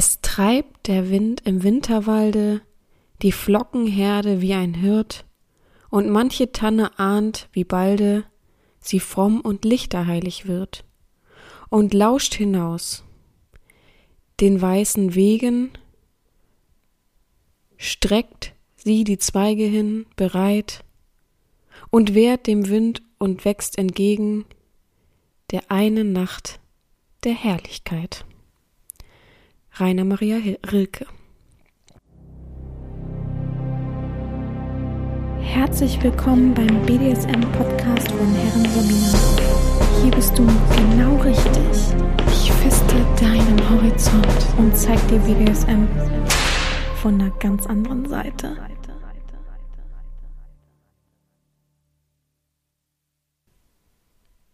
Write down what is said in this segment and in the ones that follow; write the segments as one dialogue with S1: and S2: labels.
S1: Es treibt der Wind im Winterwalde die Flockenherde wie ein Hirt, und manche Tanne ahnt, wie balde sie fromm und lichterheilig wird, und lauscht hinaus den weißen Wegen, streckt sie die Zweige hin, bereit, und wehrt dem Wind und wächst entgegen der einen Nacht der Herrlichkeit. Rainer Maria Rilke
S2: Herzlich willkommen beim BDSM-Podcast von Herren Sabina. Hier bist du genau richtig. Ich feste deinen Horizont und zeig dir BDSM von einer ganz anderen Seite.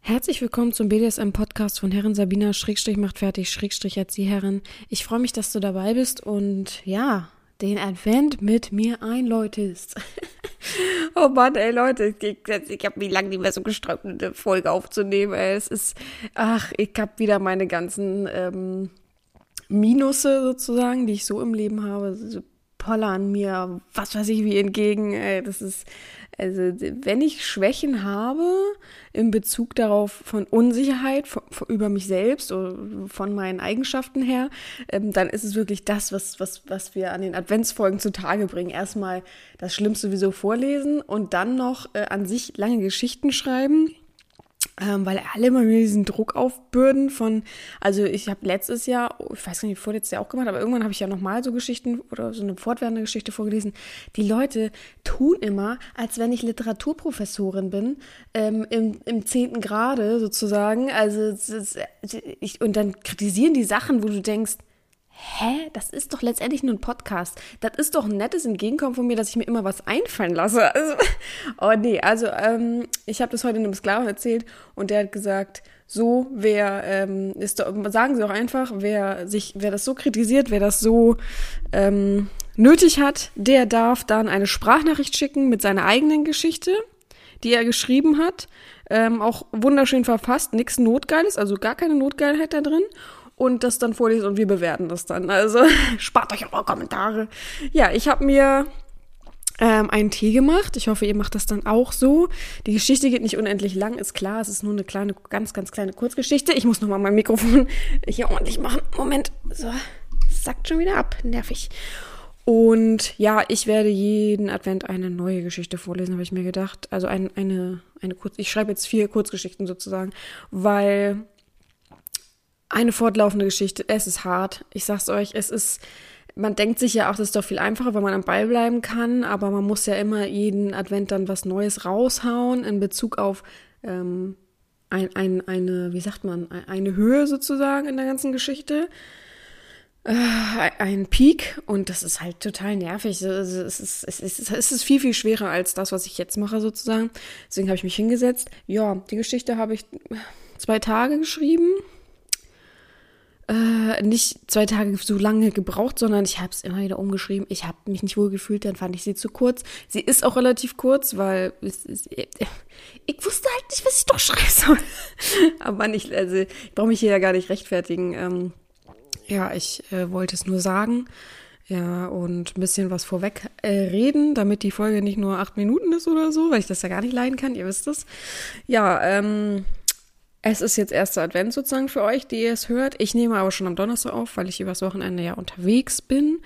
S1: Herzlich willkommen zum BDSM-Podcast von Herren Sabina, Schrägstrich macht fertig, Schrägstrich Erzieherin. Ich freue mich, dass du dabei bist und ja, den Advent mit mir einläutest. oh Mann, ey Leute, ich, ich habe wie lange nicht mehr so gesträubt, eine Folge aufzunehmen. Ey. Es ist, ach, ich habe wieder meine ganzen ähm, Minusse sozusagen, die ich so im Leben habe, pollern mir, was weiß ich wie entgegen. Das ist, also wenn ich Schwächen habe in Bezug darauf von Unsicherheit von, über mich selbst oder von meinen Eigenschaften her, ähm, dann ist es wirklich das, was, was, was wir an den Adventsfolgen zutage bringen. Erstmal das Schlimmste sowieso vorlesen und dann noch äh, an sich lange Geschichten schreiben ähm, weil alle immer mir diesen Druck aufbürden von, also ich habe letztes Jahr, ich weiß nicht, vorletztes Jahr auch gemacht, aber irgendwann habe ich ja nochmal so Geschichten oder so eine fortwährende Geschichte vorgelesen. Die Leute tun immer, als wenn ich Literaturprofessorin bin, ähm, im, im zehnten Grade sozusagen. Also ich, und dann kritisieren die Sachen, wo du denkst, hä, das ist doch letztendlich nur ein Podcast. Das ist doch ein nettes Entgegenkommen von mir, dass ich mir immer was einfallen lasse. Also, oh nee, also ähm, ich habe das heute einem Sklaven erzählt und der hat gesagt, so, wer ähm, ist, doch, sagen Sie auch einfach, wer sich, wer das so kritisiert, wer das so ähm, nötig hat, der darf dann eine Sprachnachricht schicken mit seiner eigenen Geschichte, die er geschrieben hat. Ähm, auch wunderschön verfasst, nichts Notgeiles, also gar keine Notgeilheit da drin und das dann vorlesen und wir bewerten das dann. Also spart euch eure Kommentare. Ja, ich habe mir ähm, einen Tee gemacht. Ich hoffe, ihr macht das dann auch so. Die Geschichte geht nicht unendlich lang, ist klar. Es ist nur eine kleine, ganz, ganz kleine Kurzgeschichte. Ich muss nochmal mein Mikrofon hier ordentlich machen. Moment. So, sackt schon wieder ab. Nervig. Und ja, ich werde jeden Advent eine neue Geschichte vorlesen, habe ich mir gedacht. Also ein, eine, eine kurz, ich schreibe jetzt vier Kurzgeschichten sozusagen, weil eine fortlaufende Geschichte. Es ist hart. Ich sag's euch, es ist, man denkt sich ja auch, das ist doch viel einfacher, weil man am Ball bleiben kann, aber man muss ja immer jeden Advent dann was Neues raushauen in Bezug auf ähm, ein, ein, eine, wie sagt man, eine Höhe sozusagen in der ganzen Geschichte. Äh, ein Peak und das ist halt total nervig. Es ist, es, ist, es ist viel, viel schwerer als das, was ich jetzt mache sozusagen. Deswegen habe ich mich hingesetzt. Ja, die Geschichte habe ich zwei Tage geschrieben äh, nicht zwei Tage so lange gebraucht, sondern ich habe es immer wieder umgeschrieben. Ich habe mich nicht wohl gefühlt, dann fand ich sie zu kurz. Sie ist auch relativ kurz, weil es, es, ich wusste halt nicht, was ich doch schreiben soll. Aber nicht, also ich brauche mich hier ja gar nicht rechtfertigen. Ähm, ja, ich äh, wollte es nur sagen. Ja, und ein bisschen was vorweg äh, reden, damit die Folge nicht nur acht Minuten ist oder so, weil ich das ja gar nicht leiden kann, ihr wisst es. Ja, ähm, es ist jetzt erster Advent sozusagen für euch, die ihr es hört. Ich nehme aber schon am Donnerstag auf, weil ich übers Wochenende ja unterwegs bin.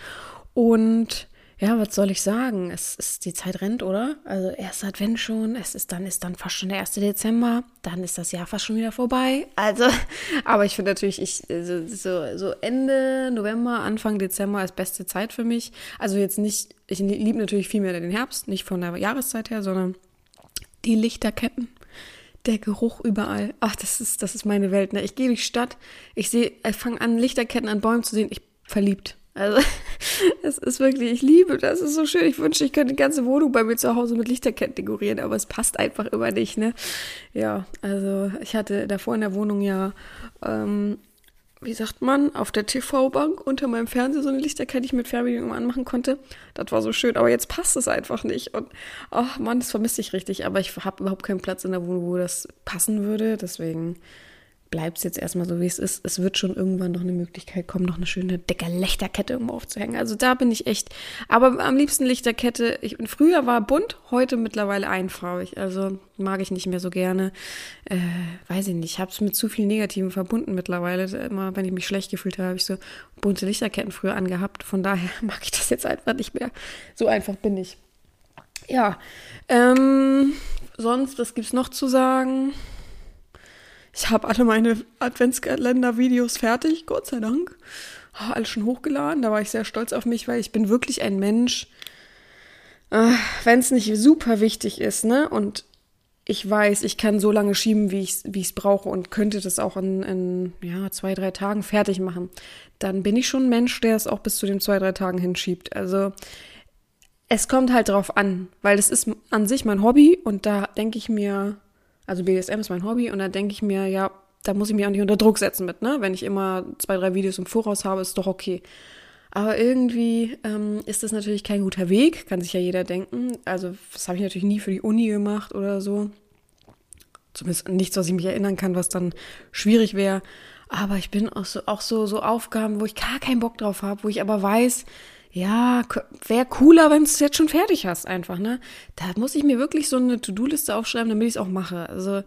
S1: Und ja, was soll ich sagen? Es ist, die Zeit rennt, oder? Also erster Advent schon. Es ist dann, ist dann fast schon der 1. Dezember. Dann ist das Jahr fast schon wieder vorbei. Also, aber ich finde natürlich, ich, so, so, Ende November, Anfang Dezember ist beste Zeit für mich. Also jetzt nicht, ich liebe natürlich viel mehr den Herbst, nicht von der Jahreszeit her, sondern die Lichterketten der Geruch überall. Ach, das ist, das ist meine Welt. Ne? Ich gehe durch die Stadt, ich sehe, ich fange an, Lichterketten an Bäumen zu sehen, ich verliebt. Also, es ist wirklich, ich liebe das, ist so schön. Ich wünschte, ich könnte die ganze Wohnung bei mir zu Hause mit Lichterketten dekorieren, aber es passt einfach immer nicht, ne? Ja, also ich hatte davor in der Wohnung ja ähm, wie sagt man, auf der TV-Bank unter meinem Fernseher so eine Lichterkette, die ich mit Fernbedienung anmachen konnte. Das war so schön, aber jetzt passt es einfach nicht. Und ach Mann, das vermisse ich richtig. Aber ich habe überhaupt keinen Platz in der Wohnung, wo das passen würde. Deswegen bleibt es jetzt erstmal so, wie es ist. Es wird schon irgendwann noch eine Möglichkeit kommen, noch eine schöne dicke Lichterkette irgendwo aufzuhängen. Also da bin ich echt, aber am liebsten Lichterkette. Ich, früher war bunt, heute mittlerweile einfarbig. Also mag ich nicht mehr so gerne. Äh, weiß ich nicht, ich habe es mit zu viel Negativen verbunden mittlerweile. Immer, wenn ich mich schlecht gefühlt habe, habe ich so bunte Lichterketten früher angehabt. Von daher mag ich das jetzt einfach nicht mehr. So einfach bin ich. Ja, ähm, sonst, was gibt's noch zu sagen? Ich habe alle meine Adventskalender-Videos fertig, Gott sei Dank. Oh, alles schon hochgeladen. Da war ich sehr stolz auf mich, weil ich bin wirklich ein Mensch, äh, wenn es nicht super wichtig ist, ne? Und ich weiß, ich kann so lange schieben, wie ich es brauche und könnte das auch in, in ja, zwei, drei Tagen fertig machen. Dann bin ich schon ein Mensch, der es auch bis zu den zwei, drei Tagen hinschiebt. Also es kommt halt drauf an, weil das ist an sich mein Hobby und da denke ich mir, also BDSM ist mein Hobby und da denke ich mir, ja, da muss ich mich auch nicht unter Druck setzen mit, ne? Wenn ich immer zwei, drei Videos im Voraus habe, ist doch okay. Aber irgendwie ähm, ist das natürlich kein guter Weg, kann sich ja jeder denken. Also, das habe ich natürlich nie für die Uni gemacht oder so. Zumindest nichts, was ich mich erinnern kann, was dann schwierig wäre. Aber ich bin auch so, auch so, so Aufgaben, wo ich gar keinen Bock drauf habe, wo ich aber weiß, ja, wäre cooler, wenn du es jetzt schon fertig hast, einfach, ne? Da muss ich mir wirklich so eine To-Do-Liste aufschreiben, damit ich es auch mache. Also,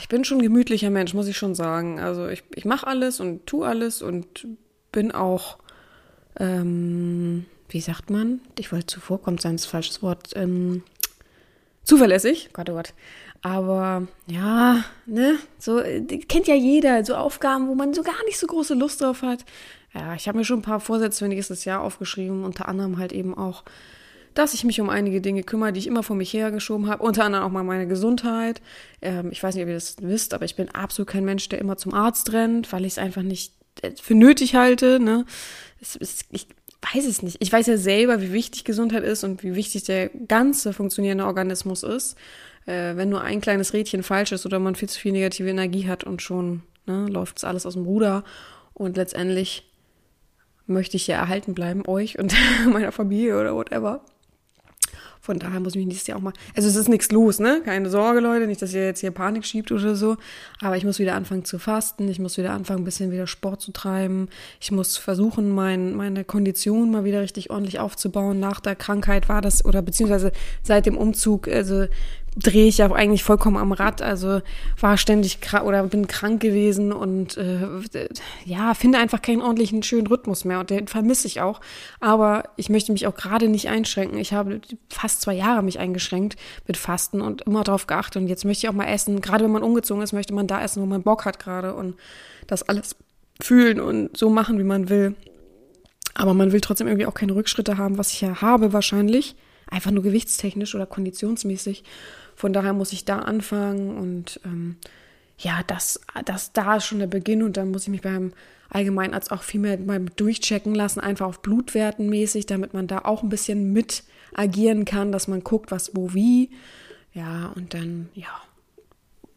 S1: ich bin schon ein gemütlicher Mensch, muss ich schon sagen. Also, ich, ich mache alles und tu alles und bin auch, ähm, wie sagt man? Ich wollte zuvorkommen sein, ist ein falsches Wort. Ähm, zuverlässig. Gott, oh Gott. Aber ja, ne, so kennt ja jeder, so Aufgaben, wo man so gar nicht so große Lust drauf hat. Ja, ich habe mir schon ein paar Vorsätze für nächstes Jahr aufgeschrieben, unter anderem halt eben auch, dass ich mich um einige Dinge kümmere, die ich immer vor mich hergeschoben habe, unter anderem auch mal meine Gesundheit. Ähm, ich weiß nicht, ob ihr das wisst, aber ich bin absolut kein Mensch, der immer zum Arzt rennt, weil ich es einfach nicht äh, für nötig halte. Ne? Es, es, ich weiß es nicht. Ich weiß ja selber, wie wichtig Gesundheit ist und wie wichtig der ganze funktionierende Organismus ist. Äh, wenn nur ein kleines Rädchen falsch ist oder man viel zu viel negative Energie hat und schon ne, läuft es alles aus dem Ruder. Und letztendlich möchte ich ja erhalten bleiben, euch und meiner Familie oder whatever. Von daher muss ich mich nächstes Jahr auch mal. Also es ist nichts los, ne? Keine Sorge, Leute, nicht, dass ihr jetzt hier Panik schiebt oder so. Aber ich muss wieder anfangen zu fasten. Ich muss wieder anfangen, ein bisschen wieder Sport zu treiben. Ich muss versuchen, mein, meine Kondition mal wieder richtig ordentlich aufzubauen. Nach der Krankheit war das, oder beziehungsweise seit dem Umzug, also drehe ich ja eigentlich vollkommen am Rad. Also war ständig krank oder bin krank gewesen und äh, ja, finde einfach keinen ordentlichen schönen Rhythmus mehr und den vermisse ich auch. Aber ich möchte mich auch gerade nicht einschränken. Ich habe fast zwei Jahre mich eingeschränkt mit Fasten und immer darauf geachtet. Und jetzt möchte ich auch mal essen. Gerade wenn man umgezogen ist, möchte man da essen, wo man Bock hat gerade und das alles fühlen und so machen, wie man will. Aber man will trotzdem irgendwie auch keine Rückschritte haben, was ich ja habe wahrscheinlich. Einfach nur gewichtstechnisch oder konditionsmäßig. Von daher muss ich da anfangen und ähm, ja, das, das da ist schon der Beginn und dann muss ich mich beim Allgemeinarzt auch viel mehr mal durchchecken lassen, einfach auf Blutwerten mäßig, damit man da auch ein bisschen mit agieren kann, dass man guckt, was wo wie. Ja, und dann, ja,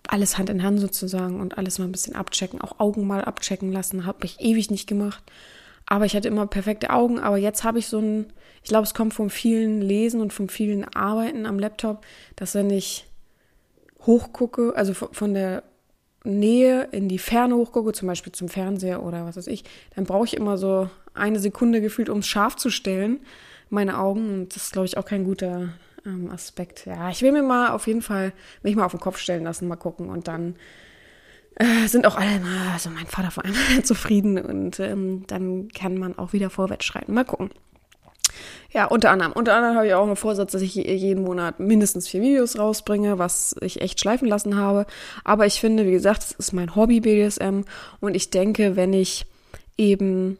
S1: alles Hand in Hand sozusagen und alles mal ein bisschen abchecken, auch Augen mal abchecken lassen, habe ich ewig nicht gemacht. Aber ich hatte immer perfekte Augen, aber jetzt habe ich so ein, ich glaube, es kommt vom vielen Lesen und vom vielen Arbeiten am Laptop, dass wenn ich hochgucke, also von der Nähe in die Ferne hochgucke, zum Beispiel zum Fernseher oder was weiß ich, dann brauche ich immer so eine Sekunde gefühlt, um es scharf zu stellen, meine Augen. Und das ist, glaube ich, auch kein guter ähm, Aspekt. Ja, ich will mir mal auf jeden Fall mich mal auf den Kopf stellen lassen, mal gucken und dann äh, sind auch alle, also mein Vater vor allem, zufrieden und ähm, dann kann man auch wieder vorwärts schreiten. Mal gucken. Ja, unter anderem. Unter anderem habe ich auch einen Vorsatz, dass ich jeden Monat mindestens vier Videos rausbringe, was ich echt schleifen lassen habe. Aber ich finde, wie gesagt, es ist mein Hobby BDSM und ich denke, wenn ich eben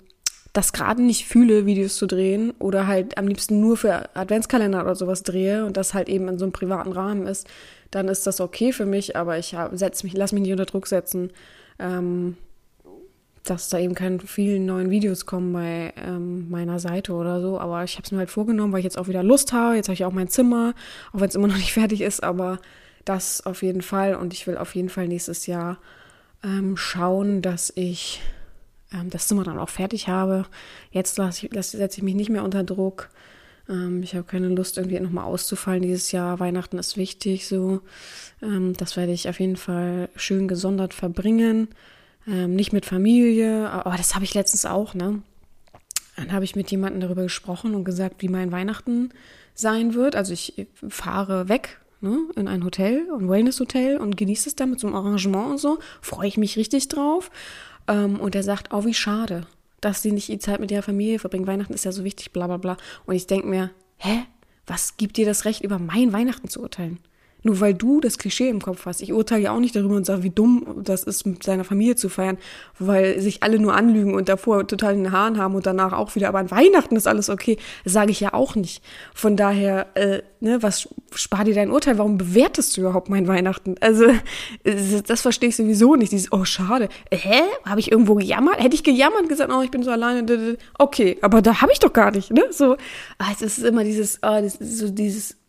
S1: das gerade nicht fühle, Videos zu drehen oder halt am liebsten nur für Adventskalender oder sowas drehe und das halt eben in so einem privaten Rahmen ist, dann ist das okay für mich, aber ich setz mich, lass mich nicht unter Druck setzen. Ähm, dass da eben keine vielen neuen Videos kommen bei ähm, meiner Seite oder so. Aber ich habe es mir halt vorgenommen, weil ich jetzt auch wieder Lust habe. Jetzt habe ich auch mein Zimmer, auch wenn es immer noch nicht fertig ist, aber das auf jeden Fall. Und ich will auf jeden Fall nächstes Jahr ähm, schauen, dass ich ähm, das Zimmer dann auch fertig habe. Jetzt setze ich mich nicht mehr unter Druck. Ähm, ich habe keine Lust, irgendwie nochmal auszufallen dieses Jahr. Weihnachten ist wichtig, so. Ähm, das werde ich auf jeden Fall schön gesondert verbringen. Ähm, nicht mit Familie, aber das habe ich letztens auch, ne? Dann habe ich mit jemandem darüber gesprochen und gesagt, wie mein Weihnachten sein wird. Also ich fahre weg ne, in ein Hotel, ein Wellness-Hotel und genieße es da mit so einem Arrangement und so. Freue ich mich richtig drauf. Ähm, und er sagt, oh, wie schade, dass sie nicht die Zeit mit ihrer Familie verbringen. Weihnachten ist ja so wichtig, bla bla bla. Und ich denke mir, hä? Was gibt dir das Recht, über mein Weihnachten zu urteilen? Nur weil du das Klischee im Kopf hast. Ich urteile ja auch nicht darüber und sage, wie dumm das ist, mit seiner Familie zu feiern, weil sich alle nur anlügen und davor total in den Haaren haben und danach auch wieder. Aber an Weihnachten ist alles okay. Sage ich ja auch nicht. Von daher, äh, ne, was spar dir dein Urteil? Warum bewertest du überhaupt mein Weihnachten? Also, das verstehe ich sowieso nicht. Dieses, oh, schade. Hä? Habe ich irgendwo gejammert? Hätte ich gejammert und gesagt, oh, ich bin so alleine. Okay, aber da habe ich doch gar nicht, ne? So, ah, es ist immer dieses, oh, so dieses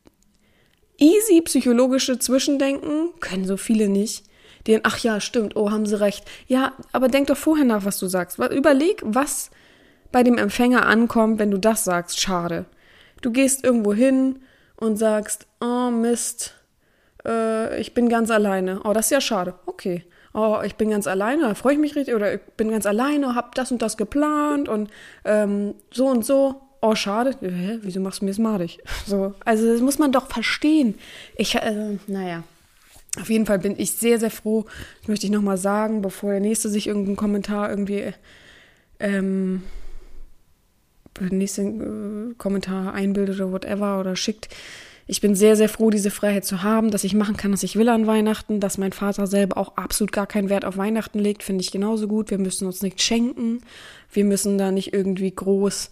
S1: easy psychologische Zwischendenken können so viele nicht. Die, ach ja, stimmt, oh, haben sie recht. Ja, aber denk doch vorher nach, was du sagst. Überleg, was bei dem Empfänger ankommt, wenn du das sagst. Schade. Du gehst irgendwo hin und sagst, oh Mist, äh, ich bin ganz alleine. Oh, das ist ja schade. Okay. Oh, ich bin ganz alleine, da freue ich mich richtig. Oder ich bin ganz alleine, hab das und das geplant und ähm, so und so oh, schade, hä, wieso machst du mir das madig? So, also das muss man doch verstehen. Ich, äh, naja, auf jeden Fall bin ich sehr, sehr froh, das möchte ich nochmal sagen, bevor der Nächste sich irgendeinen Kommentar irgendwie, ähm, den nächsten äh, Kommentar einbildet oder whatever oder schickt. Ich bin sehr, sehr froh, diese Freiheit zu haben, dass ich machen kann, was ich will an Weihnachten, dass mein Vater selber auch absolut gar keinen Wert auf Weihnachten legt, finde ich genauso gut. Wir müssen uns nichts schenken. Wir müssen da nicht irgendwie groß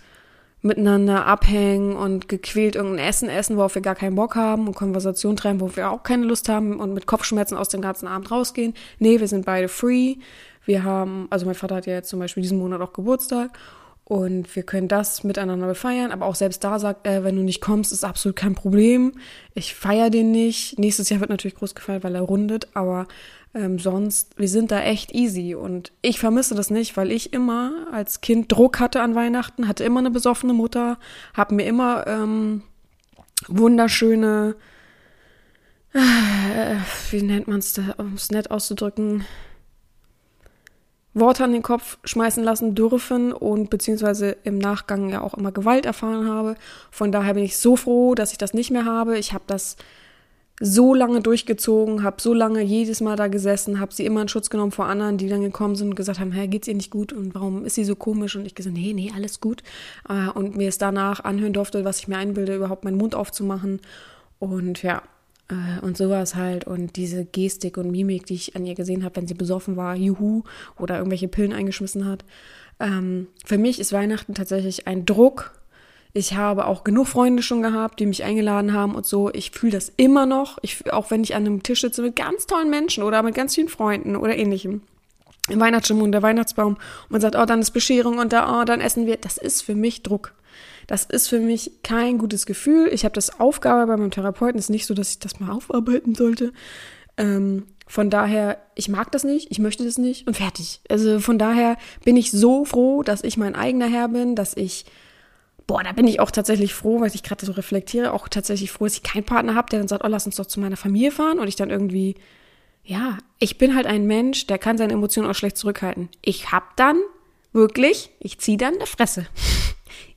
S1: miteinander abhängen und gequält irgendein Essen essen, worauf wir gar keinen Bock haben und Konversation treiben, wo wir auch keine Lust haben und mit Kopfschmerzen aus dem ganzen Abend rausgehen. Nee, wir sind beide free. Wir haben, also mein Vater hat ja jetzt zum Beispiel diesen Monat auch Geburtstag und wir können das miteinander befeiern, aber auch selbst da sagt er, wenn du nicht kommst, ist absolut kein Problem. Ich feiere den nicht. Nächstes Jahr wird natürlich groß gefeiert, weil er rundet, aber ähm, sonst, wir sind da echt easy und ich vermisse das nicht, weil ich immer als Kind Druck hatte an Weihnachten, hatte immer eine besoffene Mutter, habe mir immer ähm, wunderschöne, äh, wie nennt man es da, um es nett auszudrücken, Worte an den Kopf schmeißen lassen dürfen und beziehungsweise im Nachgang ja auch immer Gewalt erfahren habe. Von daher bin ich so froh, dass ich das nicht mehr habe. Ich habe das so lange durchgezogen, habe so lange jedes Mal da gesessen, habe sie immer in Schutz genommen vor anderen, die dann gekommen sind und gesagt haben, hey, geht's ihr nicht gut und warum ist sie so komisch? Und ich gesagt, nee, nee, alles gut. Äh, und mir es danach anhören durfte, was ich mir einbilde, überhaupt meinen Mund aufzumachen. Und ja, äh, und sowas halt. Und diese Gestik und Mimik, die ich an ihr gesehen habe, wenn sie besoffen war, juhu, oder irgendwelche Pillen eingeschmissen hat. Ähm, für mich ist Weihnachten tatsächlich ein Druck, ich habe auch genug Freunde schon gehabt, die mich eingeladen haben und so. Ich fühle das immer noch. Ich, auch wenn ich an einem Tisch sitze mit ganz tollen Menschen oder mit ganz vielen Freunden oder ähnlichem. Im Weihnachtsstimmung und der Weihnachtsbaum. Und man sagt, oh, dann ist Bescherung und da, oh, dann essen wir. Das ist für mich Druck. Das ist für mich kein gutes Gefühl. Ich habe das Aufgabe bei meinem Therapeuten. Es ist nicht so, dass ich das mal aufarbeiten sollte. Ähm, von daher, ich mag das nicht, ich möchte das nicht und fertig. Also von daher bin ich so froh, dass ich mein eigener Herr bin, dass ich boah, da bin ich auch tatsächlich froh, weil ich gerade so reflektiere, auch tatsächlich froh, dass ich keinen Partner habe, der dann sagt, oh, lass uns doch zu meiner Familie fahren und ich dann irgendwie, ja, ich bin halt ein Mensch, der kann seine Emotionen auch schlecht zurückhalten. Ich hab dann wirklich, ich zieh dann eine Fresse.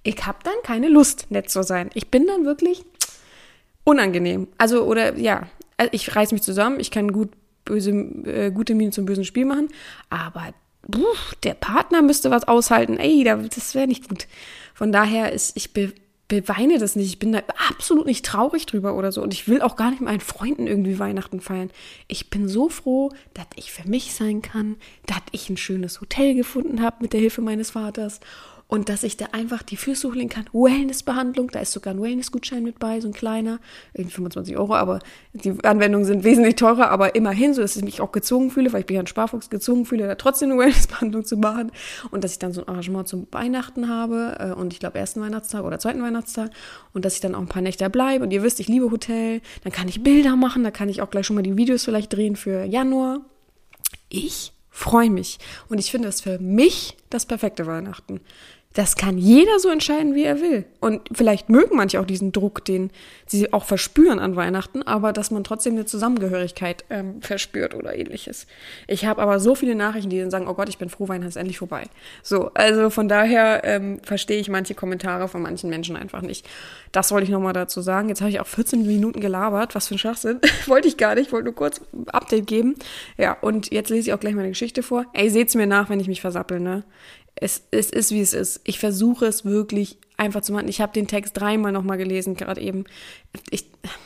S1: Ich hab dann keine Lust, nett zu sein. Ich bin dann wirklich unangenehm. Also, oder ja, also ich reiß mich zusammen, ich kann gut böse, äh, gute Miene zum bösen Spiel machen, aber puh, der Partner müsste was aushalten. Ey, das wäre nicht gut. Von daher ist, ich be, beweine das nicht. Ich bin da absolut nicht traurig drüber oder so. Und ich will auch gar nicht mit meinen Freunden irgendwie Weihnachten feiern. Ich bin so froh, dass ich für mich sein kann, dass ich ein schönes Hotel gefunden habe mit der Hilfe meines Vaters und dass ich da einfach die Füße hochlegen kann. Wellnessbehandlung, da ist sogar ein Wellnessgutschein mit bei, so ein kleiner, irgendwie 25 Euro, aber die Anwendungen sind wesentlich teurer, aber immerhin, so dass ich mich auch gezwungen fühle, weil ich ja ein Sparfuchs, gezwungen fühle, da trotzdem eine Wellnessbehandlung zu machen. Und dass ich dann so ein Arrangement zum Weihnachten habe äh, und ich glaube ersten Weihnachtstag oder zweiten Weihnachtstag. Und dass ich dann auch ein paar Nächte bleibe und ihr wisst, ich liebe Hotel, dann kann ich Bilder machen, da kann ich auch gleich schon mal die Videos vielleicht drehen für Januar. Ich freue mich. Und ich finde das für mich das perfekte Weihnachten Das kann jeder so entscheiden, wie er will. Und vielleicht mögen manche auch diesen Druck, den sie auch verspüren an Weihnachten, aber dass man trotzdem eine Zusammengehörigkeit ähm, verspürt oder ähnliches. Ich habe aber so viele Nachrichten, die dann sagen, oh Gott, ich bin froh, Weihnachten ist endlich vorbei. So, also von daher ähm, verstehe ich manche Kommentare von manchen Menschen einfach nicht. Das wollte ich nochmal dazu sagen. Jetzt habe ich auch 14 Minuten gelabert. Was für ein Schwachsinn. wollte ich gar nicht. wollte nur kurz ein Update geben. Ja, und jetzt lese ich auch gleich meine Geschichte vor. Ey, seht's mir nach, wenn ich mich versappel, ne? Es, es ist, wie es ist. Ich versuche es wirklich einfach zu machen. Ich habe den Text dreimal nochmal gelesen, gerade eben. Ich,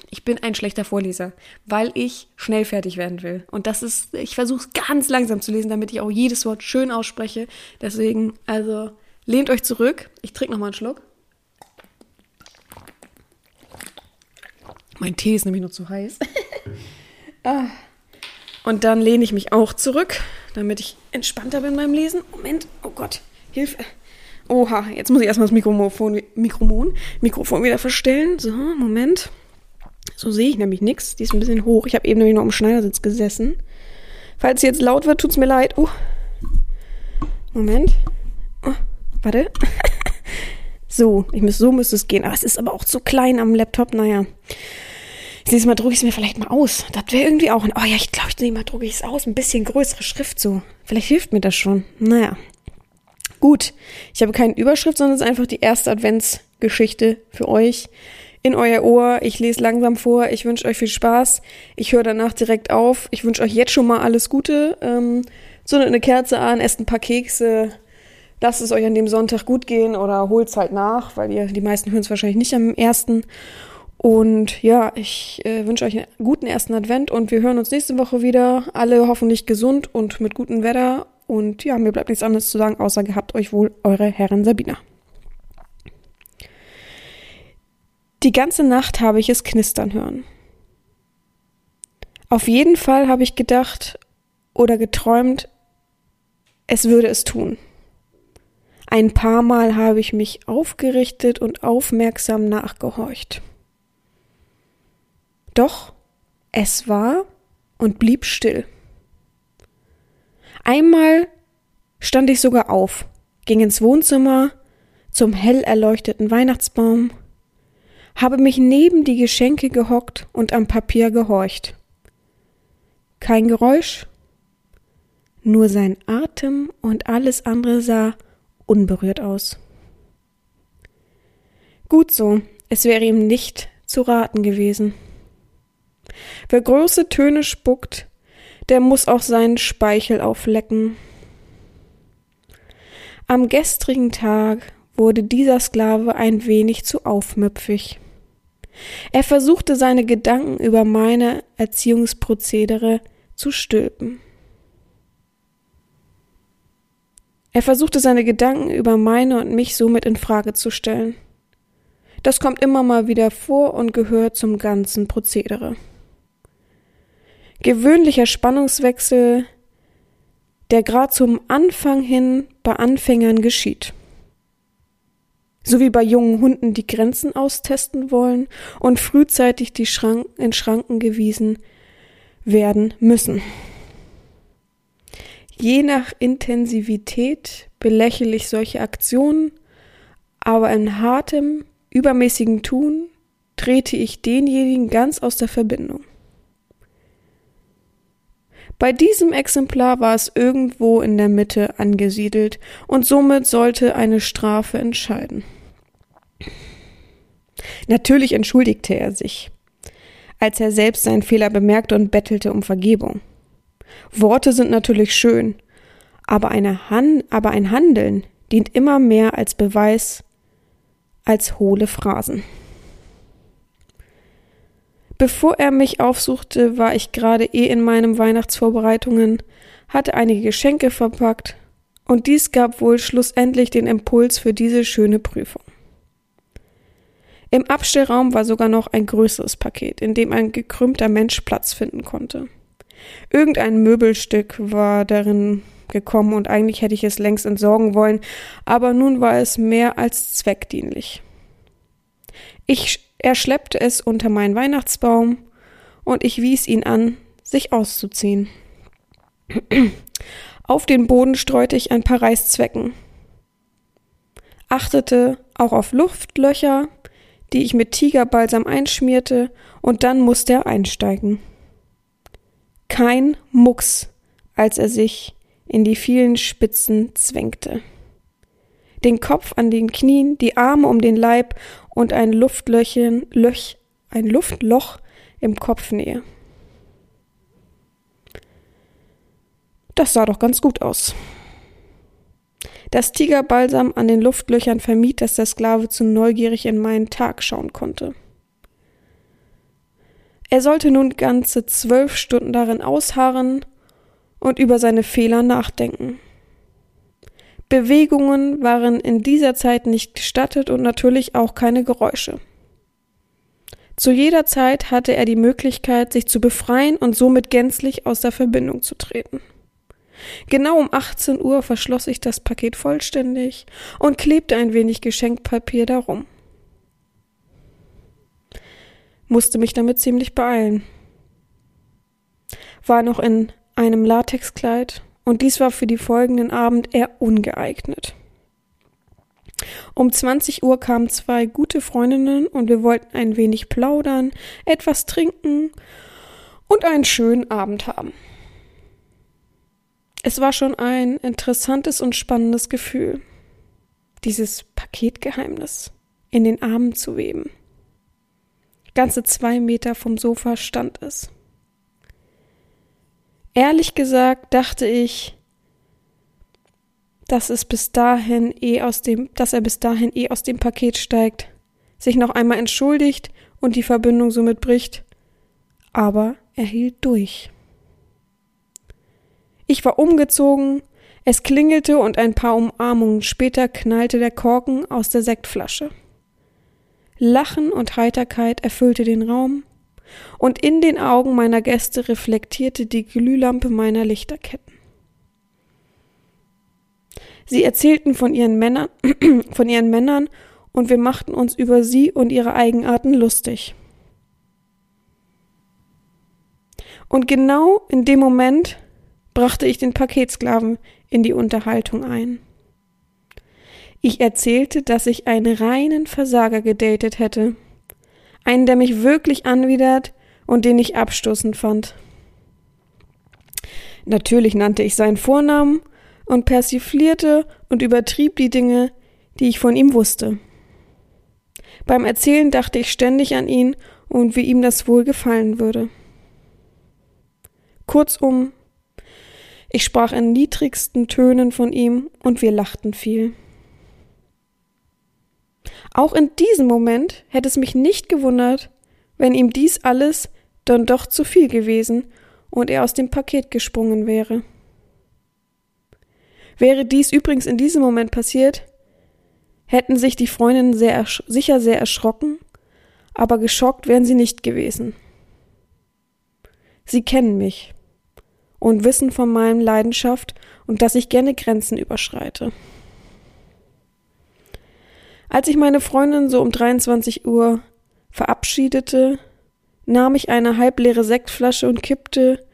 S1: ich bin ein schlechter Vorleser, weil ich schnell fertig werden will. Und das ist, ich versuche es ganz langsam zu lesen, damit ich auch jedes Wort schön ausspreche. Deswegen, also, lehnt euch zurück. Ich trinke nochmal einen Schluck. Mein Tee ist nämlich noch zu heiß. ah. Und dann lehne ich mich auch zurück, damit ich entspannter bin beim Lesen. Moment, oh Gott, Hilfe. Oha, jetzt muss ich erstmal das Mikrofon, Mikrofon, Mikrofon wieder verstellen. So, Moment. So sehe ich nämlich nichts. Die ist ein bisschen hoch. Ich habe eben nämlich noch am Schneidersitz gesessen. Falls sie jetzt laut wird, tut's mir leid. Oh. Moment. Oh, warte. so, ich muss, so müsste es gehen. Aber es ist aber auch zu klein am Laptop. Naja. Nächstes Mal drucke ich es mir vielleicht mal aus. Das wäre irgendwie auch ein. Oh ja, ich glaube, nächstes Mal drucke ich es aus. Ein bisschen größere Schrift so. Vielleicht hilft mir das schon. Naja. Gut. Ich habe keine Überschrift, sondern es ist einfach die erste Adventsgeschichte für euch. In euer Ohr. Ich lese langsam vor. Ich wünsche euch viel Spaß. Ich höre danach direkt auf. Ich wünsche euch jetzt schon mal alles Gute. Ähm, zündet eine Kerze an, esst ein paar Kekse. Lasst es euch an dem Sonntag gut gehen oder holt es halt nach, weil ihr die meisten hören es wahrscheinlich nicht am ersten. Und ja, ich äh, wünsche euch einen guten ersten Advent und wir hören uns nächste Woche wieder. Alle hoffentlich gesund und mit gutem Wetter. Und ja, mir bleibt nichts anderes zu sagen, außer gehabt euch wohl eure Herren Sabina. Die ganze Nacht habe ich es knistern hören. Auf jeden Fall habe ich gedacht oder geträumt, es würde es tun. Ein paar Mal habe ich mich aufgerichtet und aufmerksam nachgehorcht. Doch es war und blieb still. Einmal stand ich sogar auf, ging ins Wohnzimmer zum hell erleuchteten Weihnachtsbaum, habe mich neben die Geschenke gehockt und am Papier gehorcht. Kein Geräusch, nur sein Atem und alles andere sah unberührt aus. Gut so, es wäre ihm nicht zu raten gewesen. Wer große Töne spuckt, der muss auch seinen Speichel auflecken. Am gestrigen Tag wurde dieser Sklave ein wenig zu aufmüpfig. Er versuchte seine Gedanken über meine Erziehungsprozedere zu stülpen. Er versuchte seine Gedanken über meine und mich somit in Frage zu stellen. Das kommt immer mal wieder vor und gehört zum ganzen Prozedere gewöhnlicher Spannungswechsel, der grad zum Anfang hin bei Anfängern geschieht. So wie bei jungen Hunden, die Grenzen austesten wollen und frühzeitig die Schrank in Schranken gewiesen werden müssen. Je nach Intensivität belächle ich solche Aktionen, aber in hartem, übermäßigen Tun trete ich denjenigen ganz aus der Verbindung. Bei diesem Exemplar war es irgendwo in der Mitte angesiedelt und somit sollte eine Strafe entscheiden. Natürlich entschuldigte er sich, als er selbst seinen Fehler bemerkte und bettelte um Vergebung. Worte sind natürlich schön, aber, Han aber ein Handeln dient immer mehr als Beweis als hohle Phrasen. Bevor er mich aufsuchte, war ich gerade eh in meinen Weihnachtsvorbereitungen, hatte einige Geschenke verpackt, und dies gab wohl schlussendlich den Impuls für diese schöne Prüfung. Im Abstellraum war sogar noch ein größeres Paket, in dem ein gekrümmter Mensch Platz finden konnte. Irgendein Möbelstück war darin gekommen und eigentlich hätte ich es längst entsorgen wollen, aber nun war es mehr als zweckdienlich. Ich er schleppte es unter meinen Weihnachtsbaum und ich wies ihn an, sich auszuziehen. Auf den Boden streute ich ein paar Reißzwecken. achtete auch auf Luftlöcher, die ich mit Tigerbalsam einschmierte, und dann musste er einsteigen. Kein Mucks, als er sich in die vielen Spitzen zwängte. Den Kopf an den Knien, die Arme um den Leib und ein Luftlöchen, Löch, ein Luftloch im Kopfnähe. Das sah doch ganz gut aus. Das Tigerbalsam an den Luftlöchern vermied, dass der Sklave zu neugierig in meinen Tag schauen konnte. Er sollte nun ganze zwölf Stunden darin ausharren und über seine Fehler nachdenken. Bewegungen waren in dieser Zeit nicht gestattet und natürlich auch keine Geräusche. Zu jeder Zeit hatte er die Möglichkeit, sich zu befreien und somit gänzlich aus der Verbindung zu treten. Genau um 18 Uhr verschloss ich das Paket vollständig und klebte ein wenig Geschenkpapier darum. Musste mich damit ziemlich beeilen. War noch in einem Latexkleid und dies war für die folgenden Abend eher ungeeignet. Um 20 Uhr kamen zwei gute Freundinnen und wir wollten ein wenig plaudern, etwas trinken und einen schönen Abend haben. Es war schon ein interessantes und spannendes Gefühl, dieses Paketgeheimnis in den Armen zu weben. Ganze zwei Meter vom Sofa stand es. Ehrlich gesagt dachte ich, dass es bis dahin eh aus dem, dass er bis dahin eh aus dem Paket steigt, sich noch einmal entschuldigt und die Verbindung somit bricht. Aber er hielt durch. Ich war umgezogen, es klingelte und ein paar Umarmungen später knallte der Korken aus der Sektflasche. Lachen und Heiterkeit erfüllte den Raum, und in den Augen meiner Gäste reflektierte die Glühlampe meiner Lichterketten. Sie erzählten von ihren Männern, von ihren Männern, und wir machten uns über sie und ihre Eigenarten lustig. Und genau in dem Moment brachte ich den Paketsklaven in die Unterhaltung ein. Ich erzählte, dass ich einen reinen Versager gedatet hätte. Einen, der mich wirklich anwidert und den ich abstoßend fand. Natürlich nannte ich seinen Vornamen und persiflierte und übertrieb die Dinge, die ich von ihm wusste. Beim Erzählen dachte ich ständig an ihn und wie ihm das wohl gefallen würde. Kurzum, ich sprach in niedrigsten Tönen von ihm und wir lachten viel. Auch in diesem Moment hätte es mich nicht gewundert, wenn ihm dies alles dann doch zu viel gewesen und er aus dem Paket gesprungen wäre. Wäre dies übrigens in diesem Moment passiert, hätten sich die Freundinnen sehr sicher sehr erschrocken, aber geschockt wären sie nicht gewesen. Sie kennen mich und wissen von meinem Leidenschaft und dass ich gerne Grenzen überschreite. Als ich meine Freundin so um 23 Uhr verabschiedete, nahm ich eine halbleere Sektflasche und kippte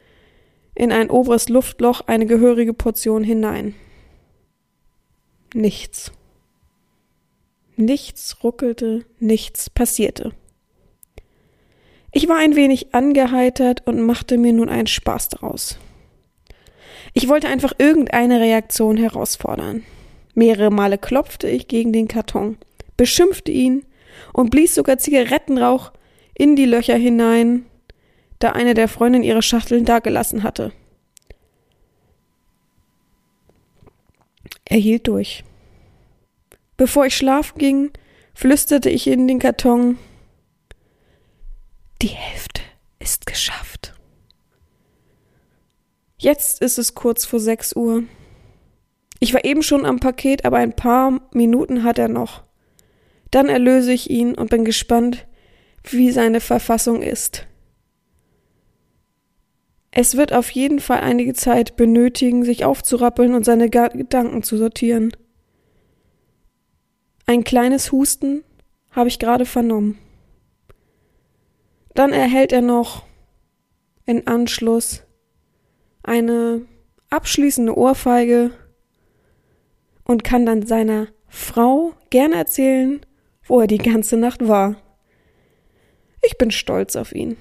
S1: in ein oberes Luftloch eine gehörige Portion hinein. Nichts. Nichts ruckelte, nichts passierte. Ich war ein wenig angeheitert und machte mir nun einen Spaß daraus. Ich wollte einfach irgendeine Reaktion herausfordern. Mehrere Male klopfte ich gegen den Karton, beschimpfte ihn und blies sogar Zigarettenrauch in die Löcher hinein, da eine der Freundinnen ihre Schachteln dagelassen hatte. Er hielt durch. Bevor ich schlafen ging, flüsterte ich in den Karton Die Hälfte ist geschafft. Jetzt ist es kurz vor sechs Uhr. Ich war eben schon am Paket, aber ein paar Minuten hat er noch. Dann erlöse ich ihn und bin gespannt, wie seine Verfassung ist. Es wird auf jeden Fall einige Zeit benötigen, sich aufzurappeln und seine Gedanken zu sortieren. Ein kleines Husten habe ich gerade vernommen. Dann erhält er noch in Anschluss eine abschließende Ohrfeige und kann dann seiner Frau gerne erzählen, wo er die ganze Nacht war. Ich bin stolz auf ihn.